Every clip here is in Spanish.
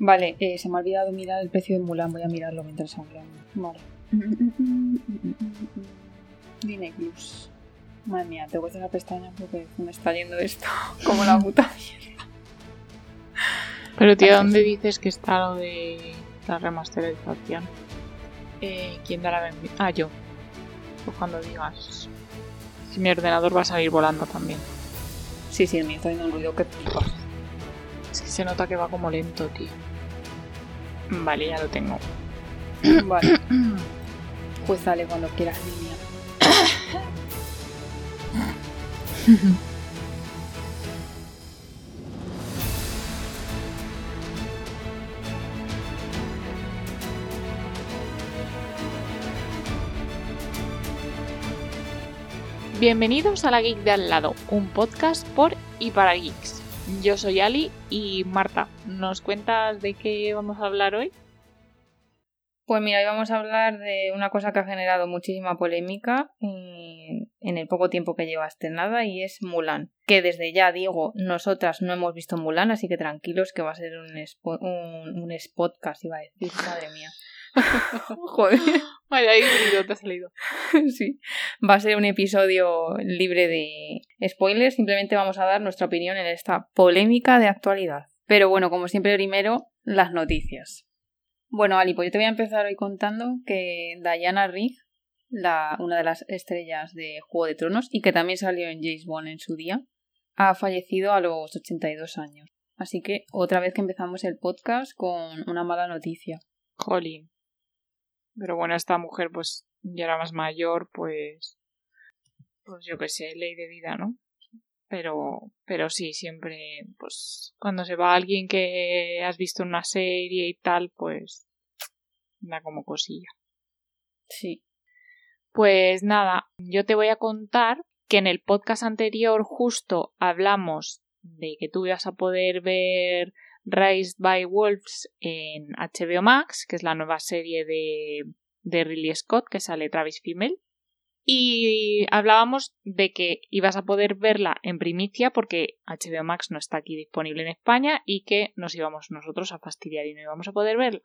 Vale, eh, se me ha olvidado mirar el precio de Mulan. Voy a mirarlo mientras hablamos. Vale. Disney Plus. Madre mía, tengo que hacer la pestaña porque me está yendo esto como la puta mierda. Pero tío, ¿dónde dices que está lo de la remasterización? Eh, ¿Quién dará la Ah, yo. Pues cuando digas. Si mi ordenador va a salir volando también. Sí, sí, el mío está haciendo un ruido que. Es que se nota que va como lento, tío. Vale, ya lo tengo. Vale. Pues dale cuando quieras, niña. Bienvenidos a La Geek de al lado, un podcast por y para geeks. Yo soy Ali y Marta, ¿nos cuentas de qué vamos a hablar hoy? Pues mira, hoy vamos a hablar de una cosa que ha generado muchísima polémica en, el poco tiempo que lleva estrenada y es Mulan. Que desde ya digo, nosotras no hemos visto Mulan, así que tranquilos que va a ser un, un, un podcast, iba a decir, madre mía. Joder. Vaya, ahí te ha salido. sí. Va a ser un episodio libre de spoilers. Simplemente vamos a dar nuestra opinión en esta polémica de actualidad. Pero bueno, como siempre, primero, las noticias. Bueno, Ali, pues yo te voy a empezar hoy contando que Diana Rigg, la, una de las estrellas de Juego de Tronos y que también salió en James Bond en su día, ha fallecido a los 82 años. Así que otra vez que empezamos el podcast con una mala noticia. Jolín. Pero bueno, esta mujer pues ya era más mayor, pues... Pues yo qué sé, ley de vida, ¿no? Pero, pero sí, siempre, pues, cuando se va alguien que has visto en una serie y tal, pues, da como cosilla. Sí. Pues nada, yo te voy a contar que en el podcast anterior justo hablamos de que tú ibas a poder ver Raised by Wolves en HBO Max, que es la nueva serie de, de Ridley Scott que sale Travis Fimmel. Y hablábamos de que ibas a poder verla en primicia porque HBO Max no está aquí disponible en España y que nos íbamos nosotros a fastidiar y no íbamos a poder verla.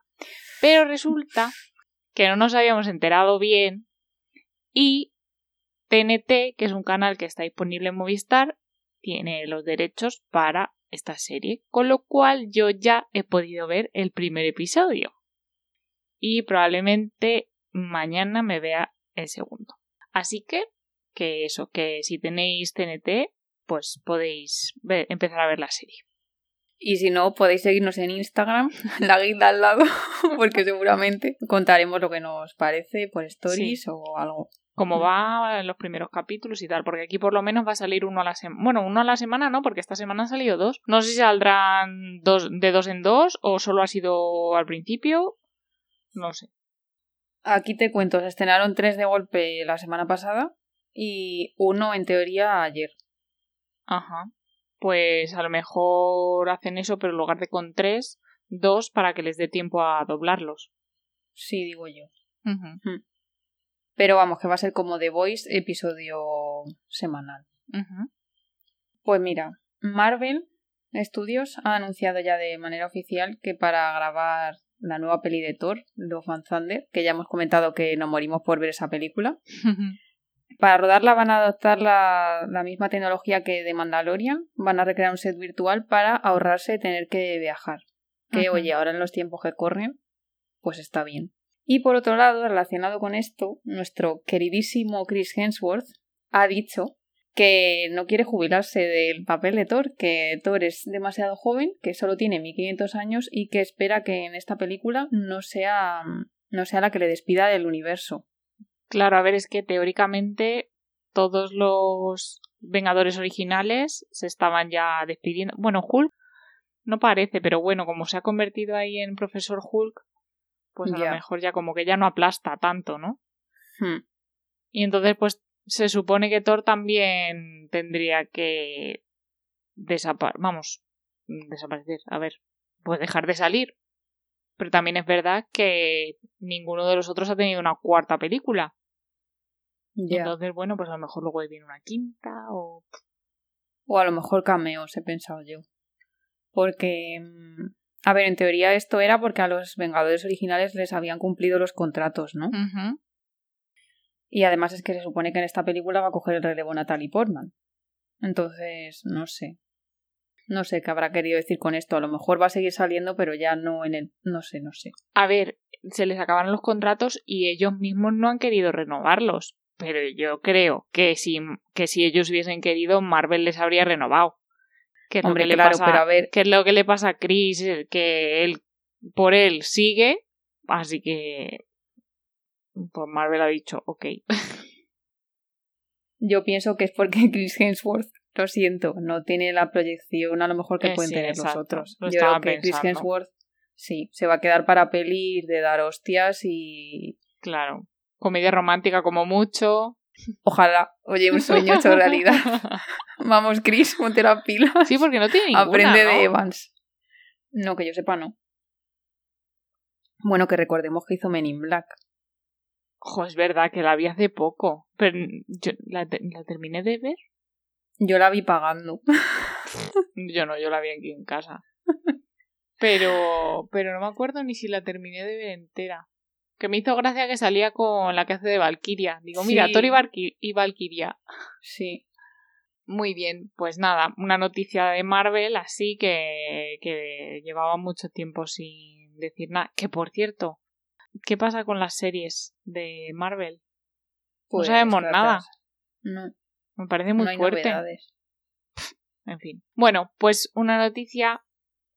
Pero resulta que no nos habíamos enterado bien y TNT, que es un canal que está disponible en Movistar, tiene los derechos para esta serie, con lo cual yo ya he podido ver el primer episodio. Y probablemente mañana me vea el segundo. Así que, que eso, que si tenéis TNT, pues podéis ver- empezar a ver la serie. Y si no, podéis seguirnos en Instagram, la guilda al lado, porque seguramente contaremos lo que nos parece por stories o algo. Cómo Mm. va en los primeros capítulos y tal, porque aquí por lo menos va a salir uno a la semana. Bueno, uno a la semana no, porque esta semana han salido dos. No sé si saldrán dos, de dos en dos o solo ha sido al principio. No sé. Aquí te cuento, se estrenaron tres de golpe la semana pasada y uno en teoría ayer. Ajá. Pues a lo mejor hacen eso, pero en lugar de con tres, dos para que les dé tiempo a doblarlos. Sí, digo yo. Ujú, Pero vamos, que va a ser como The Voice, episodio semanal. Pues mira, Marvel Studios ha anunciado ya de manera oficial que para grabar la nueva peli de Thor, Love and Thunder, que ya hemos comentado que nos morimos por ver esa película, para rodarla van a adoptar la, la misma tecnología que de Mandalorian, van a recrear un set virtual para ahorrarse tener que viajar. Que oye, ahora en los tiempos que corren, pues está bien. Y por otro lado, relacionado con esto, nuestro queridísimo Chris Hemsworth ha dicho que no quiere jubilarse del papel de Thor, que Thor es demasiado joven, que solo tiene 1500 años y que espera que en esta película no sea, no sea la que le despida del universo. Claro, a ver, es que teóricamente todos los Vengadores originales se estaban ya despidiendo. Bueno, Hulk no parece, pero bueno, como se ha convertido ahí en Profesor Hulk, pues a lo mejor ya como que ya no aplasta tanto, ¿no? Hmm. Y entonces, pues se supone que Thor también tendría que desaparecer. Vamos, desaparecer. A ver, pues dejar de salir. Pero también es verdad que ninguno de los otros ha tenido una cuarta película. Ya. Entonces, bueno, pues a lo mejor luego viene una quinta o. O a lo mejor cameos, he pensado yo. Porque mm, A ver, en teoría esto era porque a los Vengadores originales les habían cumplido los contratos, ¿no? Y además es que se supone que en esta película va a coger el relevo Natalie Portman. Entonces, no sé. No sé qué habrá querido decir con esto. A lo mejor va a seguir saliendo, pero ya no en el... No sé, no sé. A ver, se les acabaron los contratos y ellos mismos no han querido renovarlos. Pero yo creo que si, que si ellos hubiesen querido, Marvel les habría renovado. Que es Hombre, lo que le pasa, pero a ver- que es lo que le pasa a Chris, que él por él sigue, así que pues Marvel ha dicho, ok. Yo pienso que es porque Chris Hemsworth, lo siento, no tiene la proyección a lo mejor que Eh, pueden sí, tener exacto, los otros. lo Yo creo que Chris. Hemsworth, sí, se va a quedar para pelis de dar hostias y... Claro. Comedia romántica como mucho. Ojalá, oye, un sueño hecho realidad. Vamos, Chris, ponte la pila. Sí, porque no tiene ninguna, Aprende ¿no? de Evans. No, que yo sepa, no. Bueno, que recordemos que hizo Men in Black. Ojo, es verdad que la vi hace poco. Pero yo la, te- la terminé de ver. Yo la vi pagando. Yo no, yo la vi aquí en casa. Pero, pero no me acuerdo ni si la terminé de ver entera. Que me hizo gracia que salía con la que hace de Valkyria. Digo, mira, Sí. Thor y, Valky- y Valkyria. Sí. Muy bien, pues nada, una noticia de Marvel así que, que llevaba mucho tiempo sin decir nada. Que por cierto, ¿qué pasa con las series de Marvel? Pues, sabemos ratas. nada. No, Me parece muy no hay fuerte. novedades. En fin. Bueno, pues una noticia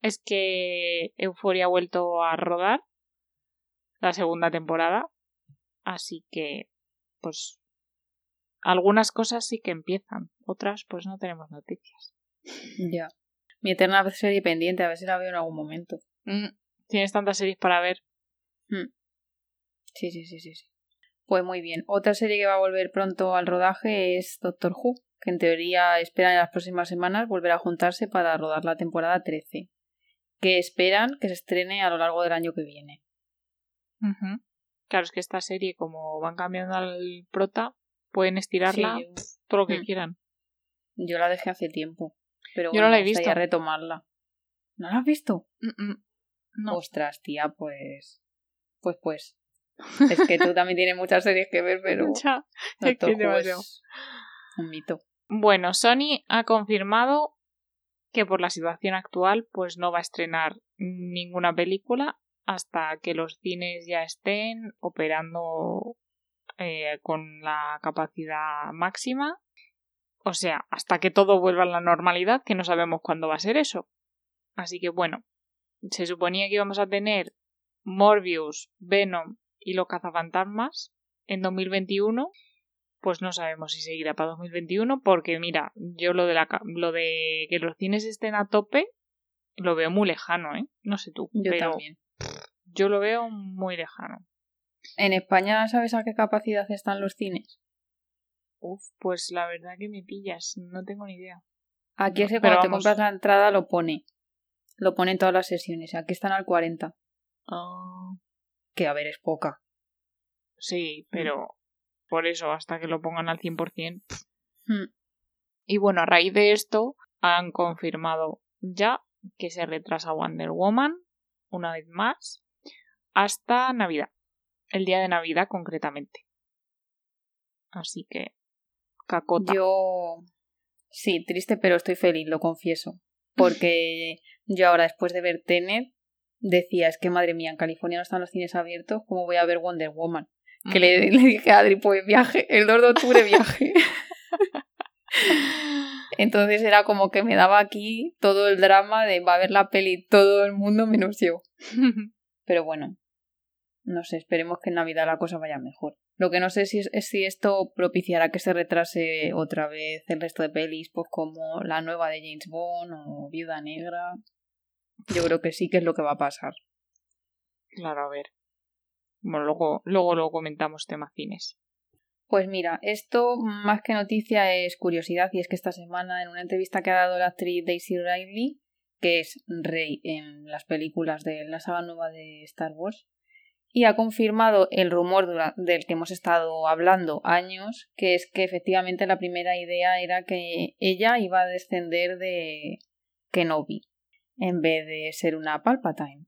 es que Euphoria ha vuelto a rodar la segunda temporada. Así que, pues, algunas cosas sí que empiezan. Otras, pues no tenemos noticias. Ya. Mi eterna serie pendiente, a ver si la veo en algún momento. Mm, Tienes tantas series para ver. Sí, sí, sí, sí, sí. Pues muy bien. Otra serie que va a volver pronto al rodaje es Doctor Who, que en teoría esperan en las próximas semanas volver a juntarse para rodar la temporada 13, que esperan que se estrene a lo largo del año que viene. Claro, es que esta serie, como van cambiando al prota, pueden estirarla Sí, yo, todo lo que Mm. quieran. yo la dejé hace tiempo, pero Yo no bueno, la he visto. retomarla. ¿No la has visto? Mm, mm. No. Ostras, tía, pues... Pues, pues. Es que tú también tienes muchas series que ver, pero Ya, es que es un mito. Bueno, Sony ha confirmado que por la situación actual pues no va a estrenar ninguna película hasta que los cines ya estén operando eh, con la capacidad máxima. O sea, hasta que todo vuelva a la normalidad, que no sabemos cuándo va a ser eso. Así que bueno, se suponía que íbamos a tener Morbius, Venom y los cazafantasmas en 2021 pues no sabemos si seguirá para 2021 porque mira, yo lo de la lo de que los cines estén a tope lo veo muy lejano, ¿eh? No sé tú, Yo pero también. yo lo veo muy lejano. ¿En España sabes a qué capacidad están los cines? Uf, pues la verdad que me pillas, no tengo ni idea. Aquí es que cuando te compras la entrada lo pone. Lo pone en todas las sesiones. Aquí están al 40. Ah, Que a ver, es poca. Sí, pero por eso hasta que lo pongan al 100%. Hmm. Y bueno, a raíz de esto han confirmado ya que se retrasa Wonder Woman una vez más hasta Navidad. El día de Navidad concretamente. Así que cacota. Yo. Sí, triste, pero estoy feliz, lo confieso. Porque yo ahora, después de ver Tenet, decía, es que madre mía, en California no están los cines abiertos, ¿cómo voy a ver Wonder Woman? Que le, le dije a Adri, pues viaje, el 2 de octubre viaje. Entonces era como que me daba aquí todo el drama de va a ver la peli todo el mundo menos yo. Pero bueno, no sé, esperemos que en Navidad la cosa vaya mejor. Lo que no sé si es, es si esto propiciará que se retrase otra vez el resto de pelis, pues como la nueva de James Bond o Viuda Negra. Yo creo que sí que es lo que va a pasar. Claro, a ver. Bueno, luego, luego lo comentamos tema cines. Pues mira, esto más que noticia es curiosidad y es que esta semana en una entrevista que ha dado la actriz Daisy Ridley, que es Rey en las películas de la saga nueva de Star Wars, y ha confirmado el rumor del que hemos estado hablando años, que es que efectivamente la primera idea era que ella iba a descender de Kenobi. en vez de ser una Palpatine.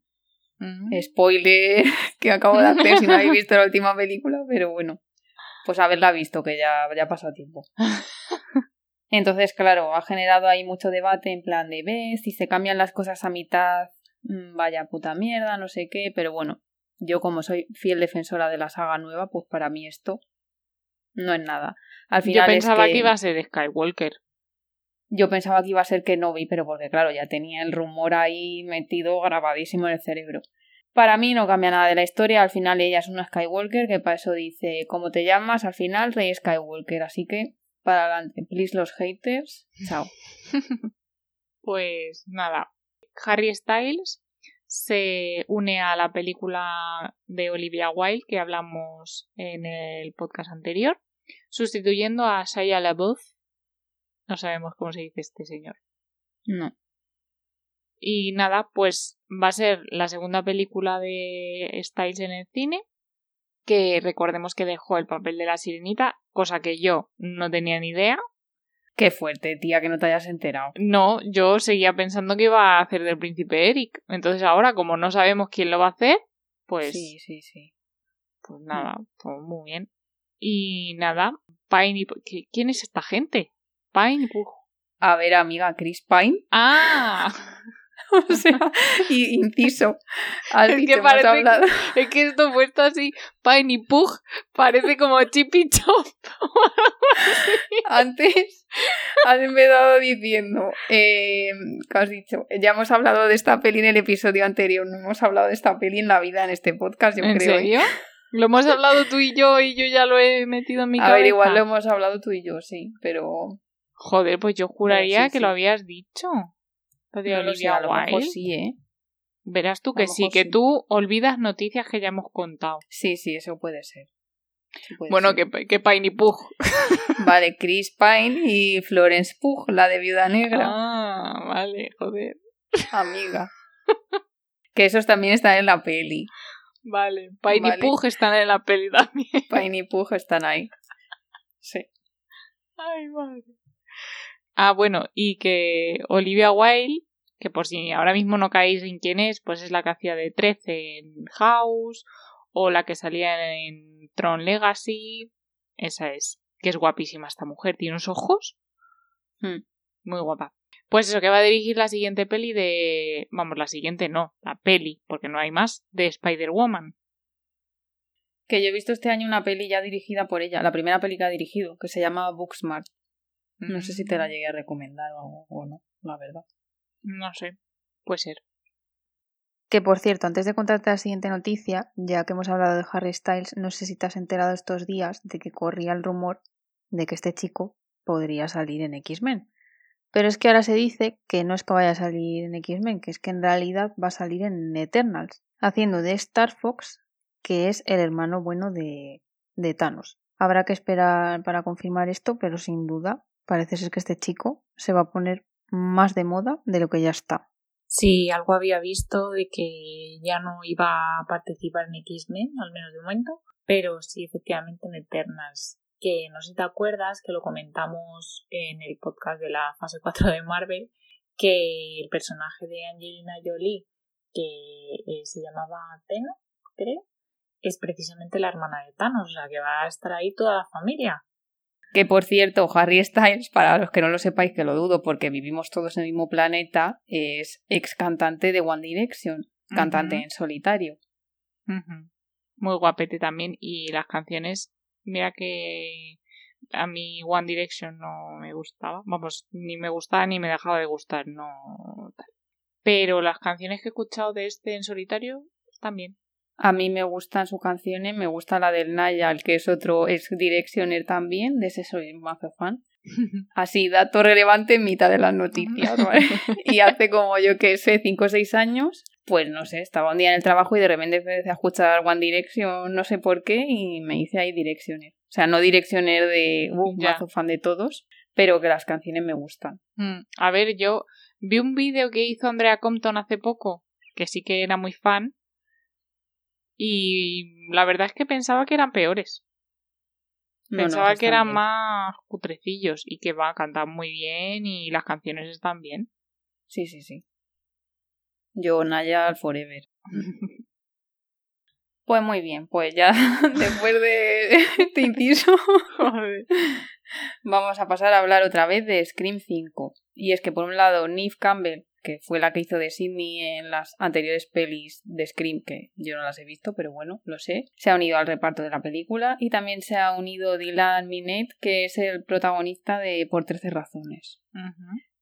Mm. Spoiler que acabo de hacer si no habéis visto la última película, pero bueno, pues haberla visto, que ya, ya pasado tiempo. Entonces, claro, ha generado ahí mucho debate en plan de, ves, si se cambian las cosas a mitad, mm, vaya puta mierda, no sé qué, pero bueno, yo como soy fiel defensora de la saga nueva, pues para mí esto no es nada. Al Yo final es pensaba que... que iba a ser Skywalker. Yo pensaba que iba a ser Kenobi, pero porque claro, ya tenía el rumor ahí metido grabadísimo en el cerebro. Para mí no cambia nada de la historia, al final ella es una Skywalker que para eso dice, ¿cómo te llamas? Al final Rey Skywalker, así que para adelante, please los haters, chao. Pues nada, Harry Styles se une a la película de Olivia Wilde que hablamos en el podcast anterior, sustituyendo a Shia LaBeouf. No sabemos cómo se dice este señor. No. Y nada, pues va a ser la segunda película de Styles en el cine, que recordemos que dejó el papel de la sirenita, cosa que yo no tenía ni idea. Qué fuerte, tía, que no te hayas enterado. No, yo seguía pensando que iba a hacer del príncipe Eric. Entonces ahora, como no sabemos quién lo va a hacer, pues, Sí, sí, sí. pues nada, pues muy bien. Y nada, Pine y... ¿Qui- ¿Quién es esta gente? Pine y Pug. A ver, amiga, Chris Pine. ¡Ah! o sea, y inciso. Has Es que parece que- hablado- Es que esto puesto así, Pine y Pug, parece como Chip y Chop. Antes has empezado diciendo, eh, ¿qué has dicho? Ya hemos hablado de esta peli en el episodio anterior, no hemos hablado de esta peli en la vida en este podcast, yo ¿En creo. ¿eh? serio? Lo hemos hablado tú y yo y yo ya lo he metido en mi A cabeza. ver, igual lo hemos hablado tú y yo, sí, pero Joder, pues yo juraría sí, que lo habías dicho. Lo de no lo sé, Olivia a lo mejor sí, ¿eh? Verás tú que sí, que tú olvidas noticias que ya hemos contado. Sí, sí, eso puede ser. Sí puede Bueno, ser. que, que Pine y Pug. Vale, Chris Pine y Florence Pugh, la de Viuda Negra, Ah, vale, joder. amiga. Que esos también están en la peli. Vale, Pine Vale. y Pug están en la peli también. Pine y Pugh están ahí. Sí. Ay, madre. Ah, bueno, y que Olivia Wilde, que por si ahora mismo no caéis en quién es, pues es la que hacía de 13 en House, o la que salía en Tron Legacy. Esa es. Que es guapísima esta mujer. Tiene unos ojos. Hmm. Muy guapa. Pues eso, que va a dirigir la siguiente peli de. Vamos, la siguiente no, la peli, porque no hay más, de Spider-Woman. Que yo he visto este año una peli ya dirigida por ella, la primera peli que ha dirigido, que se llama Booksmart. No sé si te la Mm, llegué a recomendar o, o no, la verdad. No sé, puede ser. Que por cierto, antes de contarte la siguiente noticia, ya que hemos hablado de Harry Styles, no sé si te has enterado estos días de que corría el rumor de que este chico podría salir en X-Men. Pero es que ahora se dice que no es que vaya a salir en X-Men, que es que en realidad va a salir en Eternals, haciendo de Star Fox, que es el hermano bueno de, de Thanos. Habrá que esperar para confirmar esto, pero sin duda parece ser que este chico se va a poner más de moda de lo que ya está. Sí, algo había visto de que ya no iba a participar en X-Men, al menos de momento, pero sí efectivamente en Eternals. Que no sé si te acuerdas que lo comentamos en el podcast de la fase 4 de Marvel, que el personaje de Angelina Jolie, que eh, se llamaba Tena, creo, es precisamente la hermana de Thanos, o sea que va a estar ahí toda la familia. Que por cierto, Harry Styles, para los que no lo sepáis, que lo dudo porque vivimos todos en el mismo planeta, es ex cantante de One Direction, cantante en solitario. Muy guapete también. Y las canciones, mira que a mí One Direction no me gustaba. Vamos, ni me gustaba ni me dejaba de gustar, no tal. Pero las canciones que he escuchado de este en solitario bien. A mí me gustan sus canciones, me gusta la del Nayal, que es otro ex Directioner también, de ese soy mazo fan. Así, dato relevante en mitad de las noticias, ¿vale? y hace como yo que sé, 5 o 6 años, pues no sé, estaba un día en el trabajo y de repente empecé a escuchar One Direction, no sé por qué, y me hice ahí Directioner. O sea, no Directioner de, uh, mazo fan de todos, pero que las canciones me gustan. Mm, A ver, yo vi un vídeo que hizo Andrea Compton hace poco, que sí que era muy fan. Y la verdad es que pensaba que eran peores. No, no, Pensaba que eran bien. más cutrecillos y que va a cantar muy bien y las canciones están bien. Sí, sí, sí. Yo, Naya, forever. Pues muy bien, pues ya después de este inciso vamos a pasar a hablar otra vez de Scream 5. Y es que por un lado Neve Campbell, que fue la que hizo de Sidney en las anteriores pelis de Scream, que yo no las he visto, pero bueno, lo sé, se ha unido al reparto de la película y también se ha unido Dylan Minette, que es el protagonista de Por 13 razones.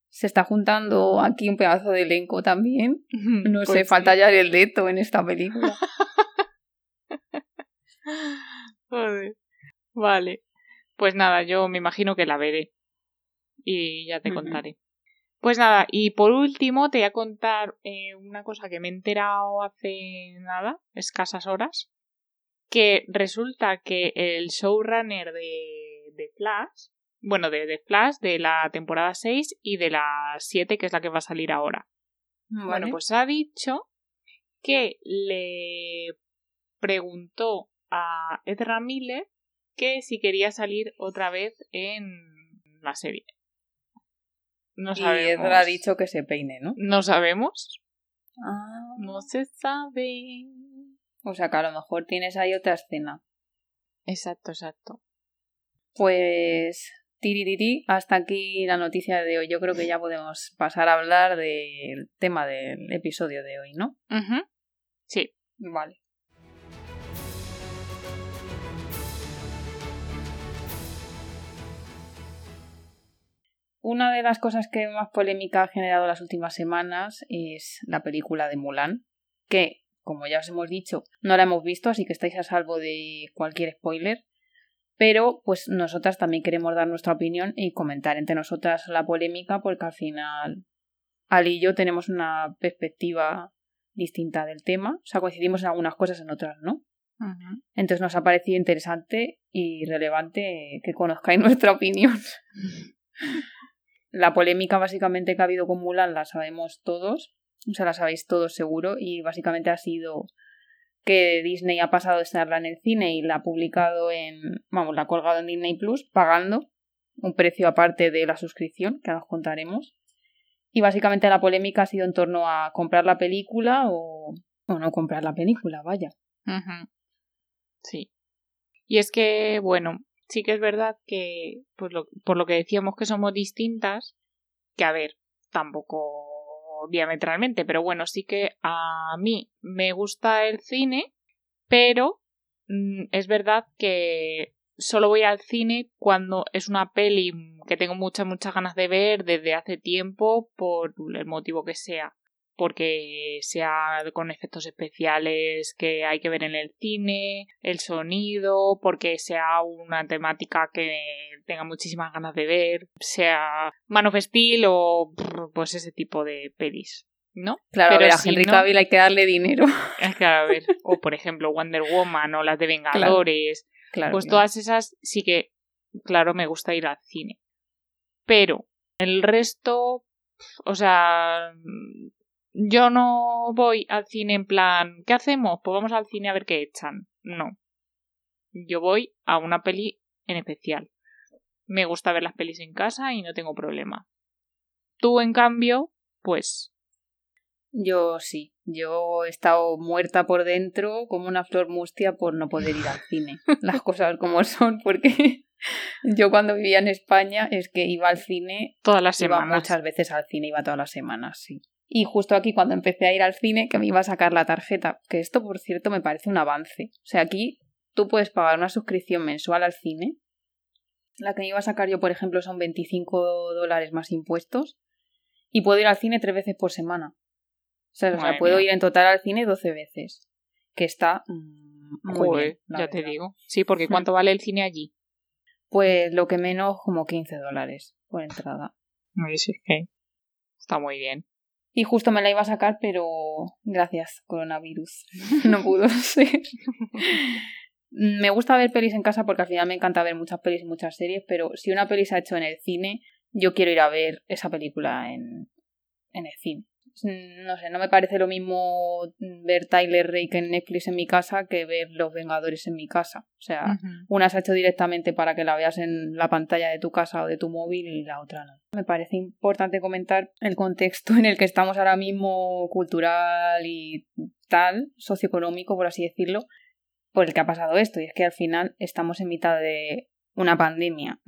Se está juntando aquí un pedazo de elenco también. No sé, Pues falta sí. ya el Leto en esta película. Joder. Vale. Pues nada, yo me imagino que la veré. Y ya te contaré. Pues nada, y por último te voy a contar eh, una cosa que me he enterado hace nada, escasas horas, que resulta que el showrunner de, de Flash, bueno, de, de Flash, de la temporada 6 y de la 7, que es la que va a salir ahora, bueno, pues ha dicho que le preguntó a Ezra Miller que si quería salir otra vez en la serie. No y. Ezra ha dicho que se peine, ¿no? No sabemos. Ah. No se sabe. O sea que a lo mejor tienes ahí otra escena. Exacto, exacto. Pues tiririri, hasta aquí la noticia de hoy. Yo creo que ya podemos pasar a hablar del tema del episodio de hoy, ¿no? Ujú. Sí. Vale. Una de las cosas que más polémica ha generado las últimas semanas es la película de Mulan, que, como ya os hemos dicho, no la hemos visto, así que estáis a salvo de cualquier spoiler. Pero, pues nosotras también queremos dar nuestra opinión y comentar entre nosotras la polémica, porque al final Ali y yo tenemos una perspectiva distinta del tema. O sea, coincidimos en algunas cosas, en otras no. Entonces nos ha parecido interesante y relevante que conozcáis nuestra opinión. La polémica básicamente que ha habido con Mulan la sabemos todos, o sea, la sabéis todos seguro, y básicamente ha sido que Disney ha pasado de estarla en el cine y la ha publicado en, vamos, la ha colgado en Disney Plus pagando un precio aparte de la suscripción, que ahora os contaremos. Y básicamente la polémica ha sido en torno a comprar la película o, o no comprar la película, vaya. Sí. Y es que, bueno, sí que es verdad que, pues por lo que decíamos que somos distintas, que a ver, tampoco diametralmente, pero bueno, sí que a mí me gusta el cine, pero mm, es verdad que solo voy al cine cuando es una peli que tengo muchas, muchas ganas de ver desde hace tiempo, por el motivo que sea porque sea con efectos especiales que hay que ver en el cine, el sonido, porque sea una temática que tenga muchísimas ganas de ver, sea Man of Steel o pues ese tipo de pelis, ¿no? Claro, Pero a ver, a si Henry no- Cavill hay que darle dinero. Que, a ver, o por ejemplo Wonder Woman o las de Vengadores, Claro. pues todas esas sí que, claro, me gusta ir al cine. Pero el resto, o sea, yo no voy al cine en plan, ¿qué hacemos? Pues vamos al cine a ver qué echan. No. Yo voy a una peli en especial. Me gusta ver las pelis en casa y no tengo problema. Tú, en cambio, pues Yo sí. Yo he estado muerta por dentro como una flor mustia por no poder ir al cine. Las cosas como son, porque yo cuando vivía en España es que iba al cine, todas las iba semanas. muchas veces al cine, iba todas las semanas, sí. Y justo aquí cuando empecé a ir al cine, que me iba a sacar la tarjeta, que esto por cierto me parece un avance. O sea, aquí tú puedes pagar una suscripción mensual al cine. La que me iba a sacar yo, por ejemplo, son 25 dólares más impuestos. Y puedo ir al cine tres veces por semana. O sea, o sea, Madre puedo ir en total al cine 12 veces. Que está mm, muy Joder, bien, ya te digo. Sí, porque Hmm. ¿cuánto vale el cine allí? Pues lo que menos, como 15 dólares por entrada. Ay, sí, que Está muy bien. Y justo me la iba a sacar, pero gracias, coronavirus. no pudo ser. me gusta ver pelis en casa porque al final me encanta ver muchas pelis y muchas series, pero si una peli se ha hecho en el cine, yo quiero ir a ver esa película en, en el cine. Mm, no sé, no me parece lo mismo ver Tyler Rake en Netflix en mi casa que ver Los Vengadores en mi casa. O sea, una se ha hecho directamente para que la veas en la pantalla de tu casa o de tu móvil y la otra no. Me parece importante comentar el contexto en el que estamos ahora mismo, cultural y tal, socioeconómico, por así decirlo, por el que ha pasado esto. Y es que al final estamos en mitad de una pandemia.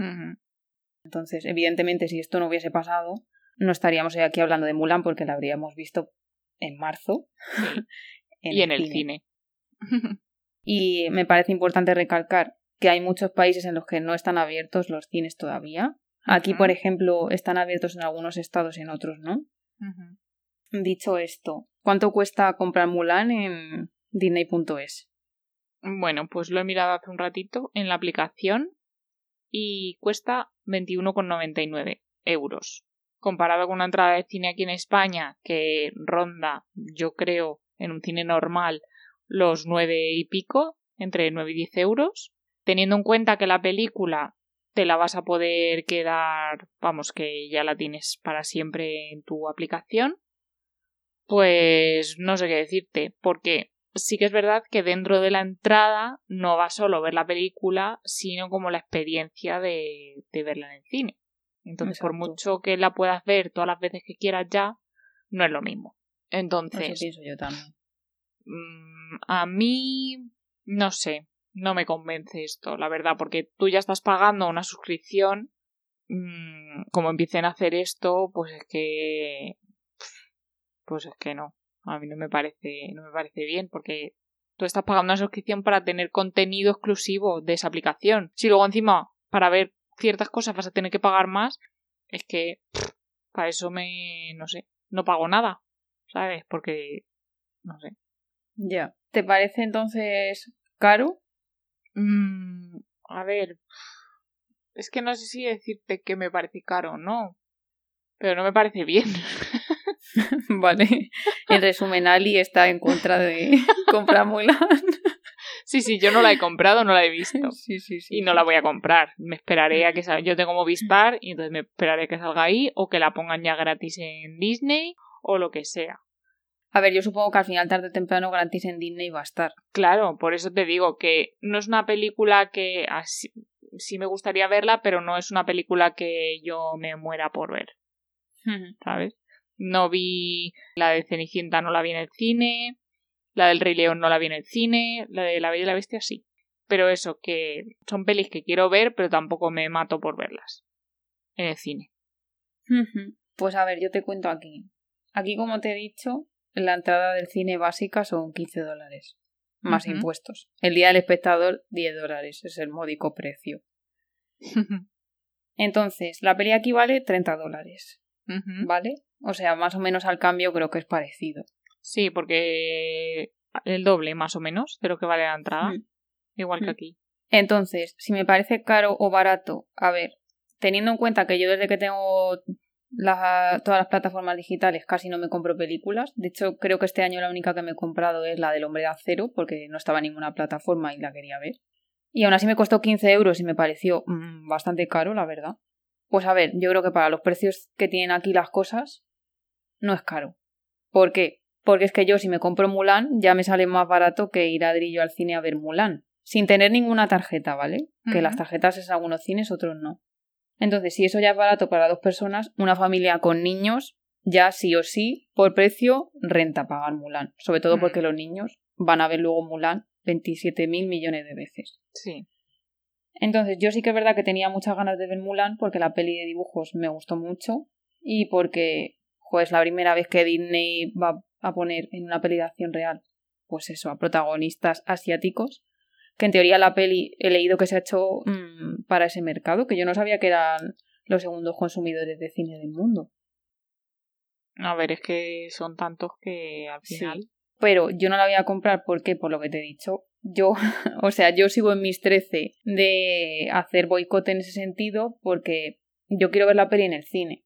Entonces, evidentemente, si esto no hubiese pasado, no estaríamos aquí hablando de Mulan porque la habríamos visto en marzo. y en el cine. y me parece importante recalcar que hay muchos países en los que no están abiertos los cines todavía. Aquí, por ejemplo, están abiertos en algunos estados y en otros no. Dicho esto, ¿cuánto cuesta comprar Mulan en Disney.es? Bueno, pues lo he mirado hace un ratito en la aplicación y cuesta 21,99 euros. Comparado con una entrada de cine aquí en España que ronda, yo creo, en un cine normal los nueve y pico, entre 9 y 10 euros, teniendo en cuenta que la película te la vas a poder quedar, vamos, que ya la tienes para siempre en tu aplicación, pues no sé qué decirte, porque sí que es verdad que dentro de la entrada no va solo ver la película, sino como la experiencia de, verla en el cine. Entonces, por mucho que la puedas ver todas las veces que quieras ya, no es lo mismo. Entonces. pienso yo también. Mm, a mí, no sé, no me convence esto, la verdad, porque tú ya estás pagando una suscripción. Mm, como empiecen a hacer esto, pues es que. Pues es que no a mí no me parece, no me parece bien porque tú estás pagando una suscripción para tener contenido exclusivo de esa aplicación. Si luego encima para ver ciertas cosas vas a tener que pagar más, es que para eso me, no sé, no pago nada, ¿sabes? Porque, no sé. Ya. ¿Te parece entonces caro? Mm, a ver, es que no sé si decirte que me parece caro o no, pero no me parece bien. vale. En resumen, Ali está en contra de comprar Mulan. Sí, sí, yo no la he comprado, no la he visto. Sí, sí, sí. Y no la voy a comprar. Me esperaré a que salga. Yo tengo Movistar y entonces me esperaré a que salga ahí o que la pongan ya gratis en Disney o lo que sea. A ver, yo supongo que al final, tarde o temprano, gratis en Disney va a estar. Claro, por eso te digo que no es una película que así, sí me gustaría verla, pero no es una película que yo me muera por ver. ¿Sabes? No vi la de Cenicienta, no la vi en el cine. La del Rey León no la vi en el cine. La de La Bella y la Bestia sí. Pero eso, que son pelis que quiero ver, pero tampoco me mato por verlas en el cine. Pues a ver, yo te cuento aquí. Aquí, como te he dicho, la entrada del cine básica son 15 dólares, más impuestos. El día del espectador, 10 dólares, es el módico precio. Entonces, la peli aquí vale 30 dólares, ¿vale? O sea, más o menos al cambio creo que es parecido. Sí, porque el doble más o menos de lo que vale la entrada. Mm. Igual que aquí. Entonces, si me parece caro o barato, a ver, teniendo en cuenta que yo desde que tengo todas las plataformas digitales casi no me compro películas. De hecho, creo que este año la única que me he comprado es la del Hombre de Acero, porque no estaba en ninguna plataforma y la quería ver. Y aún así me costó 15 euros y me pareció mm, bastante caro, la verdad. Pues a ver, yo creo que para los precios que tienen aquí las cosas, no es caro. ¿Por qué? Porque es que yo si me compro Mulan ya me sale más barato que ir a Drillo al cine a ver Mulan. Sin tener ninguna tarjeta, ¿vale? Que las tarjetas es algunos cines, otros no. Entonces, si eso ya es barato para dos personas, una familia con niños ya sí o sí, por precio, renta pagar Mulan. Sobre todo porque los niños van a ver luego Mulan 27 mil millones de veces. Sí. Entonces, yo sí que es verdad que tenía muchas ganas de ver Mulan porque la peli de dibujos me gustó mucho y porque pues la primera vez que Disney va a poner en una peli de acción real, pues eso, a protagonistas asiáticos, que en teoría la peli he leído que se ha hecho mm, para ese mercado, que yo no sabía que eran los segundos consumidores de cine del mundo. A ver, es que son tantos que al final. Pero yo no la voy a comprar, ¿por qué? Por lo que te he dicho. Yo, o sea, yo sigo en mis 13 de hacer boicot en ese sentido porque yo quiero ver la peli en el cine.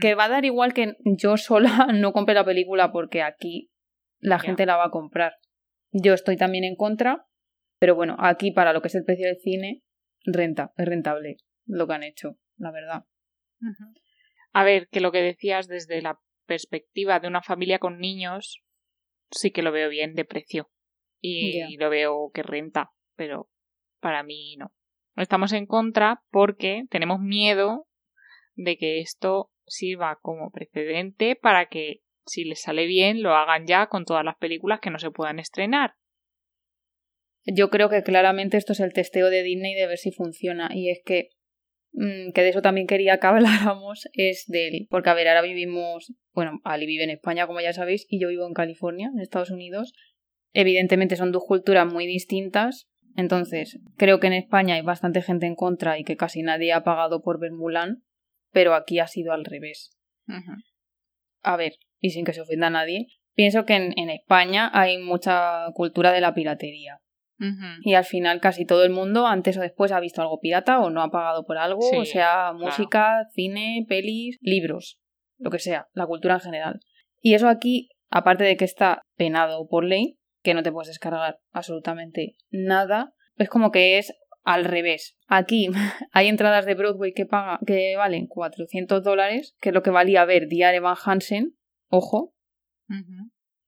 Que va a dar igual que yo sola no compre la película porque aquí la gente la va a comprar. Yo estoy también en contra, pero bueno, aquí para lo que es el precio del cine, renta, es rentable lo que han hecho, la verdad. A ver, que lo que decías desde la perspectiva de una familia con niños, sí que lo veo bien de precio. Y lo veo que renta, pero para mí no. Estamos en contra porque tenemos miedo de que esto sirva como precedente para que, si les sale bien, lo hagan ya con todas las películas que no se puedan estrenar. Yo creo que claramente esto es el testeo de Disney de ver si funciona. Y es que, mm, que de eso también quería que habláramos, es del. Porque, a ver, ahora vivimos. Bueno, Ali vive en España, como ya sabéis, y yo vivo en California, en Estados Unidos. Evidentemente son dos culturas muy distintas. Entonces, creo que en España hay bastante gente en contra y que casi nadie ha pagado por ver Mulan, pero aquí ha sido al revés. A ver, y sin que se ofenda a nadie, pienso que en, en España hay mucha cultura de la piratería. Y al final casi todo el mundo antes o después ha visto algo pirata o no ha pagado por algo, Sí, o sea, música, cine, pelis, libros, lo que sea, la cultura en general. Y eso aquí, aparte de que está penado por ley, que no te puedes descargar absolutamente nada, es como que es al revés. Aquí hay entradas de Broadway que, paga, que valen 400 dólares, que es lo que valía ver Dear Evan Hansen, ojo,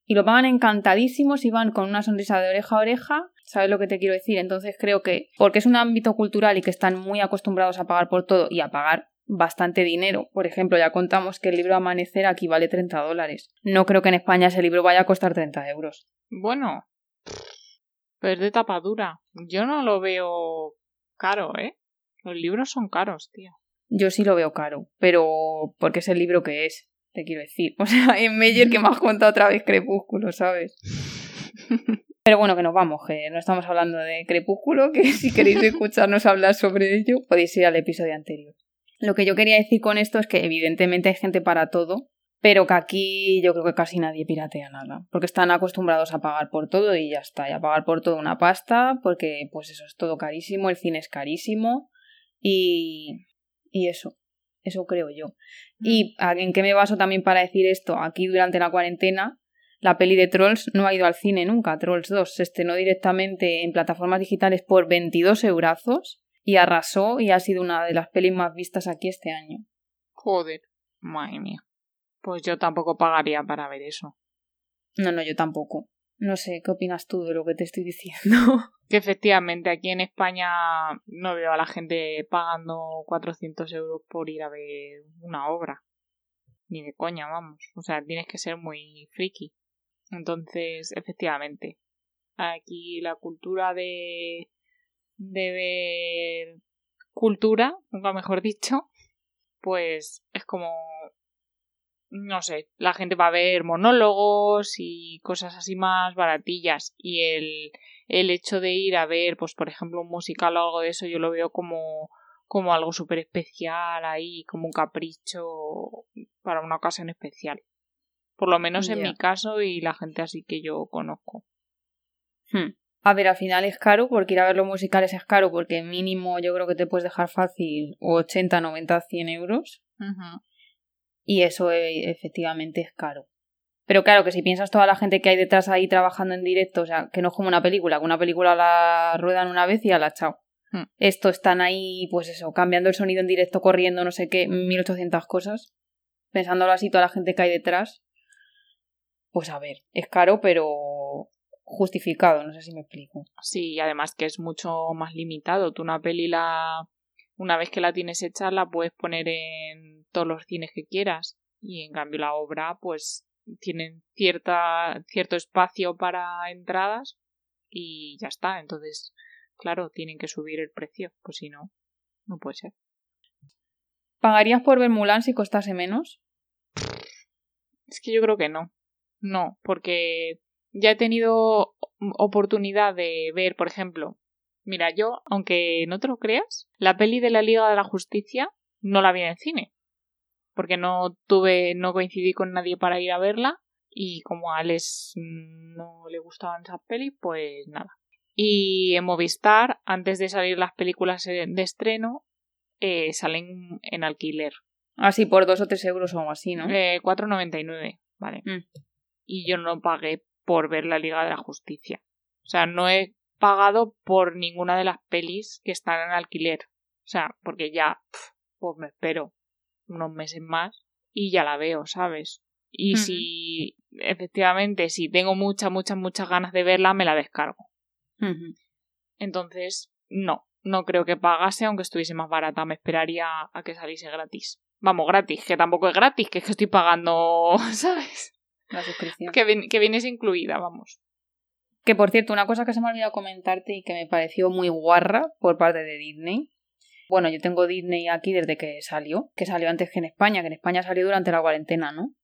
y lo pagan encantadísimos y van con una sonrisa de oreja a oreja. ¿Sabes lo que te quiero decir? Entonces creo que, porque es un ámbito cultural y que están muy acostumbrados a pagar por todo y a pagar bastante dinero. Por ejemplo, ya contamos que el libro Amanecer aquí vale 30 dólares. No creo que en España ese libro vaya a costar 30 euros. Bueno, pero es de tapa dura. Yo no lo veo caro, ¿eh? Los libros son caros, tío. Yo sí lo veo caro, pero porque es el libro que es, te quiero decir. O sea, en Meyer que me has contado otra vez Crepúsculo, ¿sabes? Pero bueno, que nos vamos, que no estamos hablando de Crepúsculo, que si queréis escucharnos hablar sobre ello, podéis ir al episodio anterior. Lo que yo quería decir con esto es que evidentemente hay gente para todo, pero que aquí yo creo que casi nadie piratea nada, porque están acostumbrados a pagar por todo y ya está, y a pagar por todo una pasta, porque pues eso es todo carísimo, el cine es carísimo y, y eso, eso creo yo. ¿Y a- en qué me baso también para decir esto? Aquí durante la cuarentena la peli de Trolls no ha ido al cine nunca. Trolls 2 se estrenó directamente en plataformas digitales por 22 eurazos y arrasó y ha sido una de las pelis más vistas aquí este año. Joder, madre mía. Pues yo tampoco pagaría para ver eso. No, no, yo tampoco. No sé, ¿qué opinas tú de lo que te estoy diciendo? Que efectivamente aquí en España no veo a la gente pagando 400 euros por ir a ver una obra. Ni de coña, vamos. O sea, tienes que ser muy friki. Entonces, efectivamente, aquí la cultura de, de ver cultura, nunca mejor dicho, pues es como, no sé, la gente va a ver monólogos y cosas así más baratillas y el, el hecho de ir a ver, pues por ejemplo, un musical o algo de eso, yo lo veo como, como algo súper especial ahí, como un capricho para una ocasión especial. Por lo menos en mi caso y la gente así que yo conozco. Hmm. A ver, al final es caro, porque ir a ver los musicales es caro, porque mínimo yo creo que te puedes dejar fácil 80, 90, 100 euros. Y eso eh, efectivamente es caro. Pero claro, que si piensas toda la gente que hay detrás ahí trabajando en directo, o sea, que no es como una película, que una película la ruedan una vez y a la chao. Hmm. Esto están ahí, pues eso, cambiando el sonido en directo, corriendo, no sé qué, 1800 cosas. Pensándolo así, toda la gente que hay detrás. Pues a ver, es caro, pero justificado, no sé si me explico. Sí, y además que es mucho más limitado. Tú una peli la una vez que la tienes hecha la puedes poner en todos los cines que quieras y en cambio la obra pues tienen cierta cierto espacio para entradas y ya está. Entonces, claro, tienen que subir el precio, pues si no no puede ser. ¿Pagarías por ver Mulan si costase menos? Es que yo creo que no. No, porque ya he tenido oportunidad de ver, por ejemplo, mira, yo, aunque no te lo creas, la peli de la Liga de la Justicia no la vi en el cine. Porque no tuve, no coincidí con nadie para ir a verla. Y como a Alex no le gustaban esas pelis, pues nada. Y en Movistar, antes de salir las películas de estreno, eh, salen en alquiler. Así por dos o tres euros o algo así, ¿no? Eh, 4,99, vale. Mm. Y yo no pagué por ver la Liga de la Justicia. O sea, no he pagado por ninguna de las pelis que están en alquiler. O sea, porque ya, pf, pues me espero unos meses más y ya la veo, ¿sabes? Y si, efectivamente, si tengo muchas, muchas, muchas ganas de verla, me la descargo. Entonces, no, no creo que pagase aunque estuviese más barata. Me esperaría a que saliese gratis. Vamos, gratis, que tampoco es gratis, que es que estoy pagando, ¿sabes? La suscripción. Que, que vienes incluida, vamos. Que por cierto, una cosa que se me ha olvidado comentarte y que me pareció muy guarra por parte de Disney. Bueno, yo tengo Disney aquí desde que salió, que salió antes que en España, que en España salió durante la cuarentena, ¿no?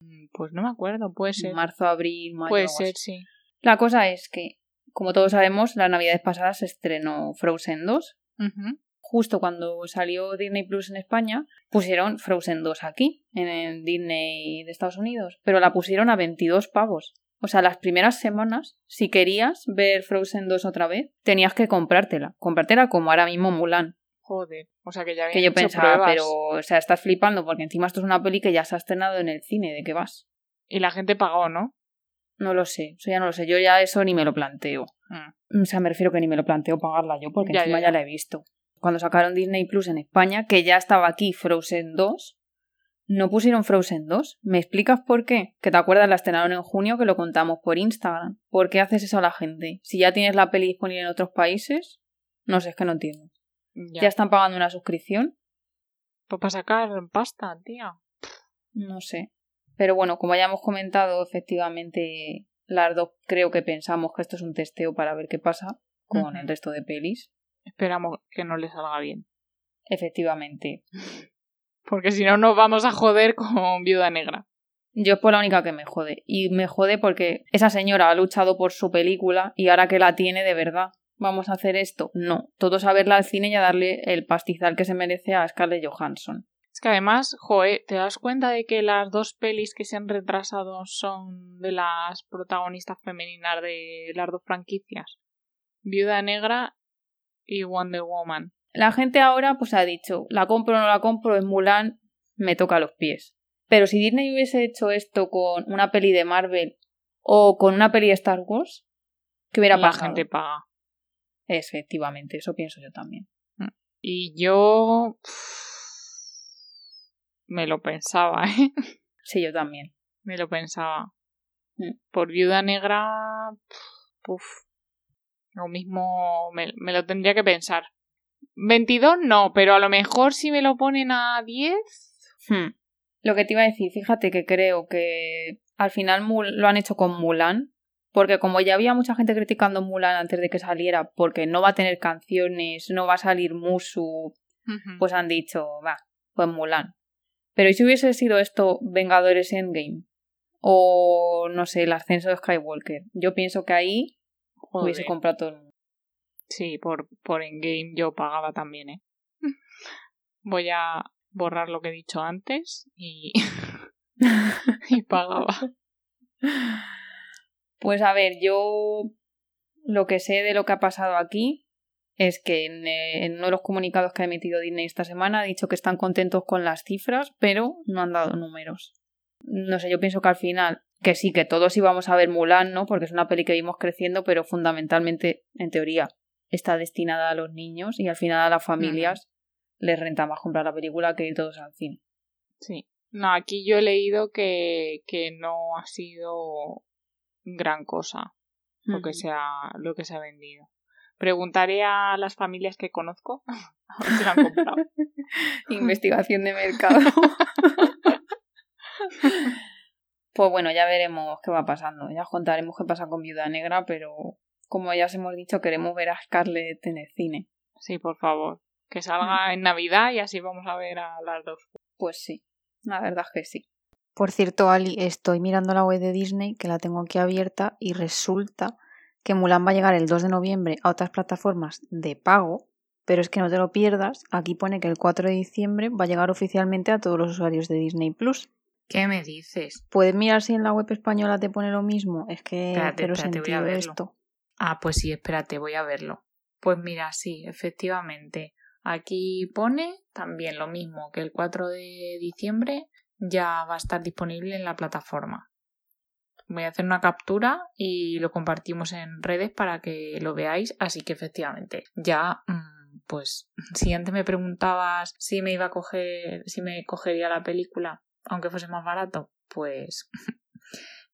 Mm, Pues no me acuerdo, puede ser. Marzo, abril, mayo. Puede ser, sí. La cosa es que, como todos sabemos, las navidades pasadas se estrenó Frozen 2. Ujú. Justo cuando salió Disney Plus en España, pusieron Frozen 2 aquí, en el Disney de Estados Unidos, pero la pusieron a 22 pavos. O sea, las primeras semanas, si querías ver Frozen 2 otra vez, tenías que comprártela. Comprártela como ahora mismo Mulan. Joder, o sea que ya Que habían yo hecho pensaba, pruebas. pero, o sea, estás flipando porque encima esto es una peli que ya se ha estrenado en el cine. ¿De qué vas? Y la gente pagó, ¿no? No lo sé, eso ya no lo sé. Yo ya eso ni me lo planteo. Mm. O sea, me refiero que ni me lo planteo pagarla yo, porque Ya, encima ya, ya, ya. la he visto. Cuando sacaron Disney Plus en España, que ya estaba aquí Frozen 2, no pusieron Frozen 2. ¿Me explicas por qué? Que te acuerdas, la estrenaron en junio, que lo contamos por Instagram. ¿Por qué haces eso a la gente? Si ya tienes la peli disponible en otros países, no sé, es que no entiendo. Ya. ¿Ya están pagando una suscripción? Pues para sacar pasta, tía. No sé. Pero bueno, como ya hemos comentado, efectivamente, las dos creo que pensamos que esto es un testeo para ver qué pasa con el resto de pelis. Esperamos que no le salga bien. Efectivamente. Porque si no, nos vamos a joder con Viuda Negra. Yo es por la única que me jode. Y me jode porque esa señora ha luchado por su película y ahora que la tiene de verdad, ¿vamos a hacer esto? No. Todos a verla al cine y a darle el pastizal que se merece a Scarlett Johansson. Es que además, joe, ¿te das cuenta de que las dos pelis que se han retrasado son de las protagonistas femeninas de las dos franquicias? Viuda Negra y Wonder Woman. La gente ahora pues ha dicho, la compro o no la compro, es Mulan, me toca los pies. Pero si Disney hubiese hecho esto con una peli de Marvel o con una peli de Star Wars, ¿qué hubiera la pasado? gente paga. Efectivamente, eso pienso yo también. Y yo... Me lo pensaba, ¿eh? Sí, yo también. Me lo pensaba. Mm. Por Viuda Negra... Puf. Lo mismo me, me lo tendría que pensar. 22 no, pero a lo mejor si me lo ponen a 10... Hmm. Lo que te iba a decir, fíjate que creo que al final Mul- lo han hecho con Mulan, porque como ya había mucha gente criticando Mulan antes de que saliera, porque no va a tener canciones, no va a salir Musu, pues han dicho, va, pues Mulan. Pero ¿y si hubiese sido esto Vengadores Endgame? O, no sé, el ascenso de Skywalker. Yo pienso que ahí Joder. hubiese comprado todo el mundo. Sí, por, por Endgame yo pagaba también, ¿eh? Voy a borrar lo que he dicho antes y, y pagaba. Pues a ver, yo lo que sé de lo que ha pasado aquí es que en, eh, en uno de los comunicados que ha emitido Disney esta semana ha dicho que están contentos con las cifras, pero no han dado números. No sé, yo pienso que al final, que sí, que todos íbamos a ver Mulan, ¿no? Porque es una peli que vimos creciendo, pero fundamentalmente, en teoría, está destinada a los niños y al final a las familias les renta más comprar la película que ir todos al cine. Sí. No, aquí yo he leído que, que no ha sido gran cosa lo que, se ha, lo que se ha vendido. Preguntaré a las familias que conozco a ver si la han comprado. Investigación de mercado. pues bueno, ya veremos qué va pasando. Ya os contaremos qué pasa con Viuda Negra, pero como ya os hemos dicho, queremos ver a Scarlett en el cine. Sí, por favor. Que salga en Navidad y así vamos a ver a las dos. Pues sí, la verdad es que sí. Por cierto, Ali, estoy mirando la web de Disney, que la tengo aquí abierta, y resulta que Mulan va a llegar el 2 de noviembre a otras plataformas de pago, pero es que no te lo pierdas, aquí pone que el 4 de diciembre va a llegar oficialmente a todos los usuarios de Disney Plus. ¿Qué me dices? ¿Puedes mirar si en la web española te pone lo mismo? Es que Espérate, pero espérate, voy a verlo. esto. Ah, pues sí, espérate, voy a verlo. Pues mira, sí, efectivamente. Aquí pone también lo mismo, que el 4 de diciembre ya va a estar disponible en la plataforma. Voy a hacer una captura y lo compartimos en redes para que lo veáis. Así que efectivamente, ya, mm, pues, si antes me preguntabas si me iba a coger, si me cogería la película, aunque fuese más barato, pues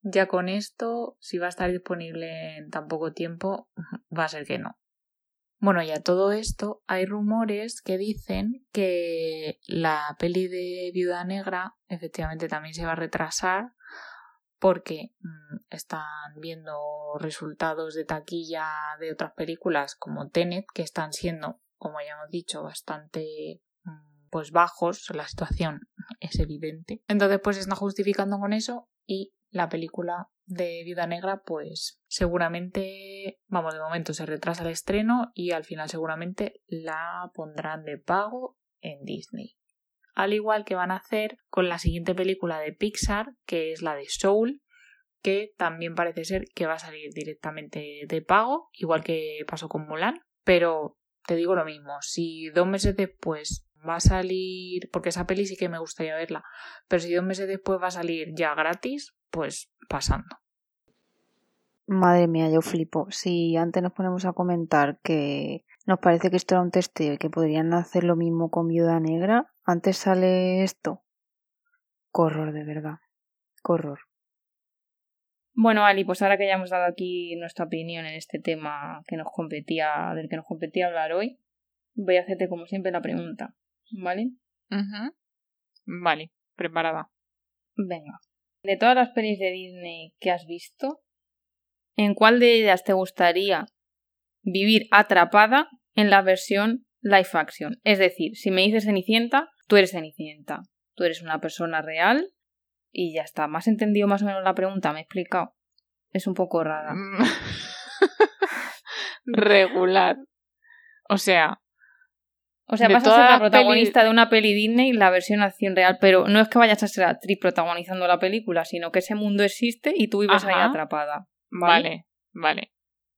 ya con esto, si va a estar disponible en tan poco tiempo, va a ser que no. Bueno, y a todo esto hay rumores que dicen que la peli de Viuda Negra efectivamente también se va a retrasar porque mm, están viendo resultados de taquilla de otras películas como Tenet que están siendo, como ya hemos dicho, bastante mm, pues bajos, la situación es evidente. Entonces pues se está justificando con eso y la película de Viuda Negra, pues seguramente, vamos, de momento se retrasa el estreno y al final seguramente la pondrán de pago en Disney. Al igual que van a hacer con la siguiente película de Pixar, que es la de Soul, que también parece ser que va a salir directamente de pago, igual que pasó con Mulan, pero te digo lo mismo, si dos meses después va a salir, porque esa peli sí que me gustaría verla, pero si dos meses después va a salir ya gratis, pues pasando. Madre mía, yo flipo. Si antes nos ponemos a comentar que nos parece que esto era un testeo y que podrían hacer lo mismo con Viuda Negra, antes sale esto. Corror, de verdad. Corror. Bueno, Ali, pues ahora que ya hemos dado aquí nuestra opinión en este tema que nos competía, del que nos competía hablar hoy, voy a hacerte como siempre la pregunta, ¿vale? Vale, preparada. Venga. De todas las pelis de Disney que has visto, ¿en cuál de ellas te gustaría vivir atrapada en la versión live action? Es decir, si me dices Cenicienta, tú eres Cenicienta. Tú eres una persona real y ya está. ¿Más entendido más o menos la pregunta? ¿Me he explicado? Es un poco rara. Regular. O sea, o sea, vas a ser la protagonista de una peli Disney, la versión acción real, pero no es que vayas a ser actriz protagonizando la película, sino que ese mundo existe y tú vives ahí atrapada. ¿vale? vale,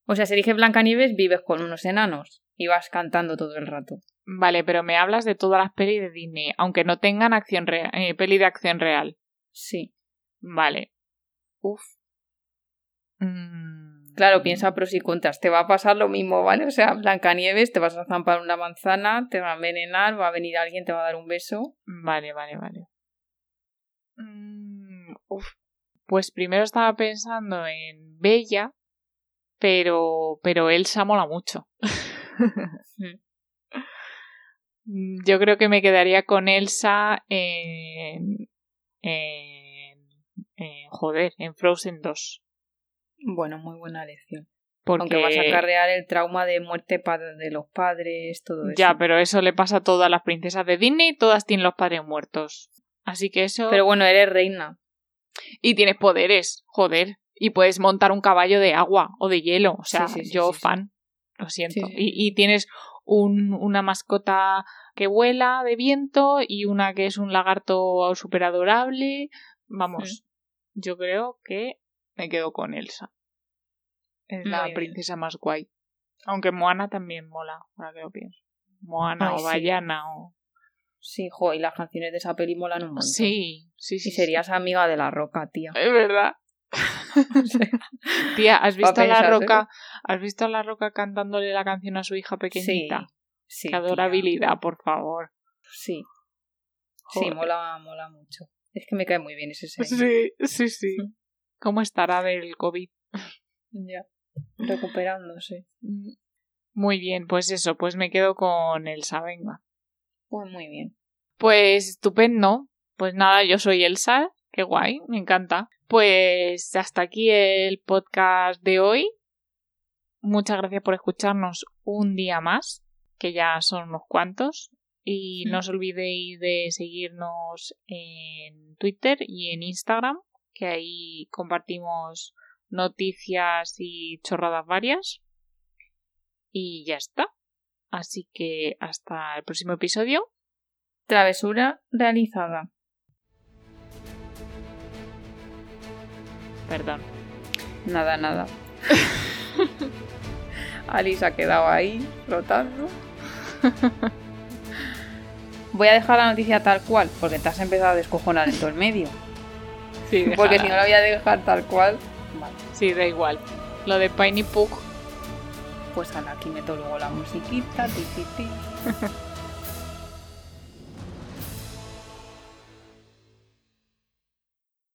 O sea, si eliges Blancanieves, vives con unos enanos y vas cantando todo el rato. Vale, pero me hablas de todas las pelis de Disney, aunque no tengan acción real, eh, peli de acción real. Sí. Vale. Uf. Mm. Claro, piensa pros y contras. Te va a pasar lo mismo, ¿vale? O sea, Blancanieves, te vas a zampar una manzana, te va a envenenar, va a venir alguien, te va a dar un beso. Vale, vale, vale. Mm, pues primero estaba pensando en Bella, pero, pero Elsa mola mucho. Yo creo que me quedaría con Elsa en, en, en joder, en Frozen 2. Bueno, muy buena lección. Porque Aunque vas a acarrear el trauma de muerte de los padres, todo eso. Ya, pero eso le pasa a todas las princesas de Disney, todas tienen los padres muertos. Así que eso. Pero bueno, eres reina. Y tienes poderes, joder. Y puedes montar un caballo de agua o de hielo. O sea, yo fan. Lo siento. Y, y, tienes un, una mascota que vuela de viento y una que es un lagarto súper adorable. Vamos, yo creo que me quedo con Elsa. Es la princesa más guay. Aunque Moana también mola, ahora que lo pienso. Moana o Bayana o... Sí, jo, y las canciones de esa peli molan un montón. Sí, sí, sí. Y serías amiga de La Roca, tía. Es verdad. tía, ¿has visto a La Roca? ¿Has visto a La Roca cantándole la canción a su hija pequeñita? Sí. sí Qué adorabilidad, por favor. Sí. Sí, mola, mola mucho. Es que me cae muy bien ese señor. Sí, sí, sí. ¿Cómo estará del COVID? Ya, recuperándose. Muy bien, pues eso, pues me quedo con Elsa, venga. Pues muy bien. Pues estupendo. Pues nada, yo soy Elsa, qué guay, me encanta. Pues hasta aquí el podcast de hoy. Muchas gracias por escucharnos un día más, que ya son unos cuantos. Y no os olvidéis de seguirnos en Twitter y en Instagram, que ahí compartimos noticias y chorradas varias. Y ya está. Así que hasta el próximo episodio. Travesura realizada. Perdón. Nada, nada. Alice ha quedado ahí, flotando. Voy a dejar la noticia tal cual, porque te has empezado a descojonar en todo el medio. Porque si no la voy a dejar tal cual. Vale. Sí, da igual. Lo de Piney Pug. Pues aquí meto luego la musiquita. Ti, ti, ti.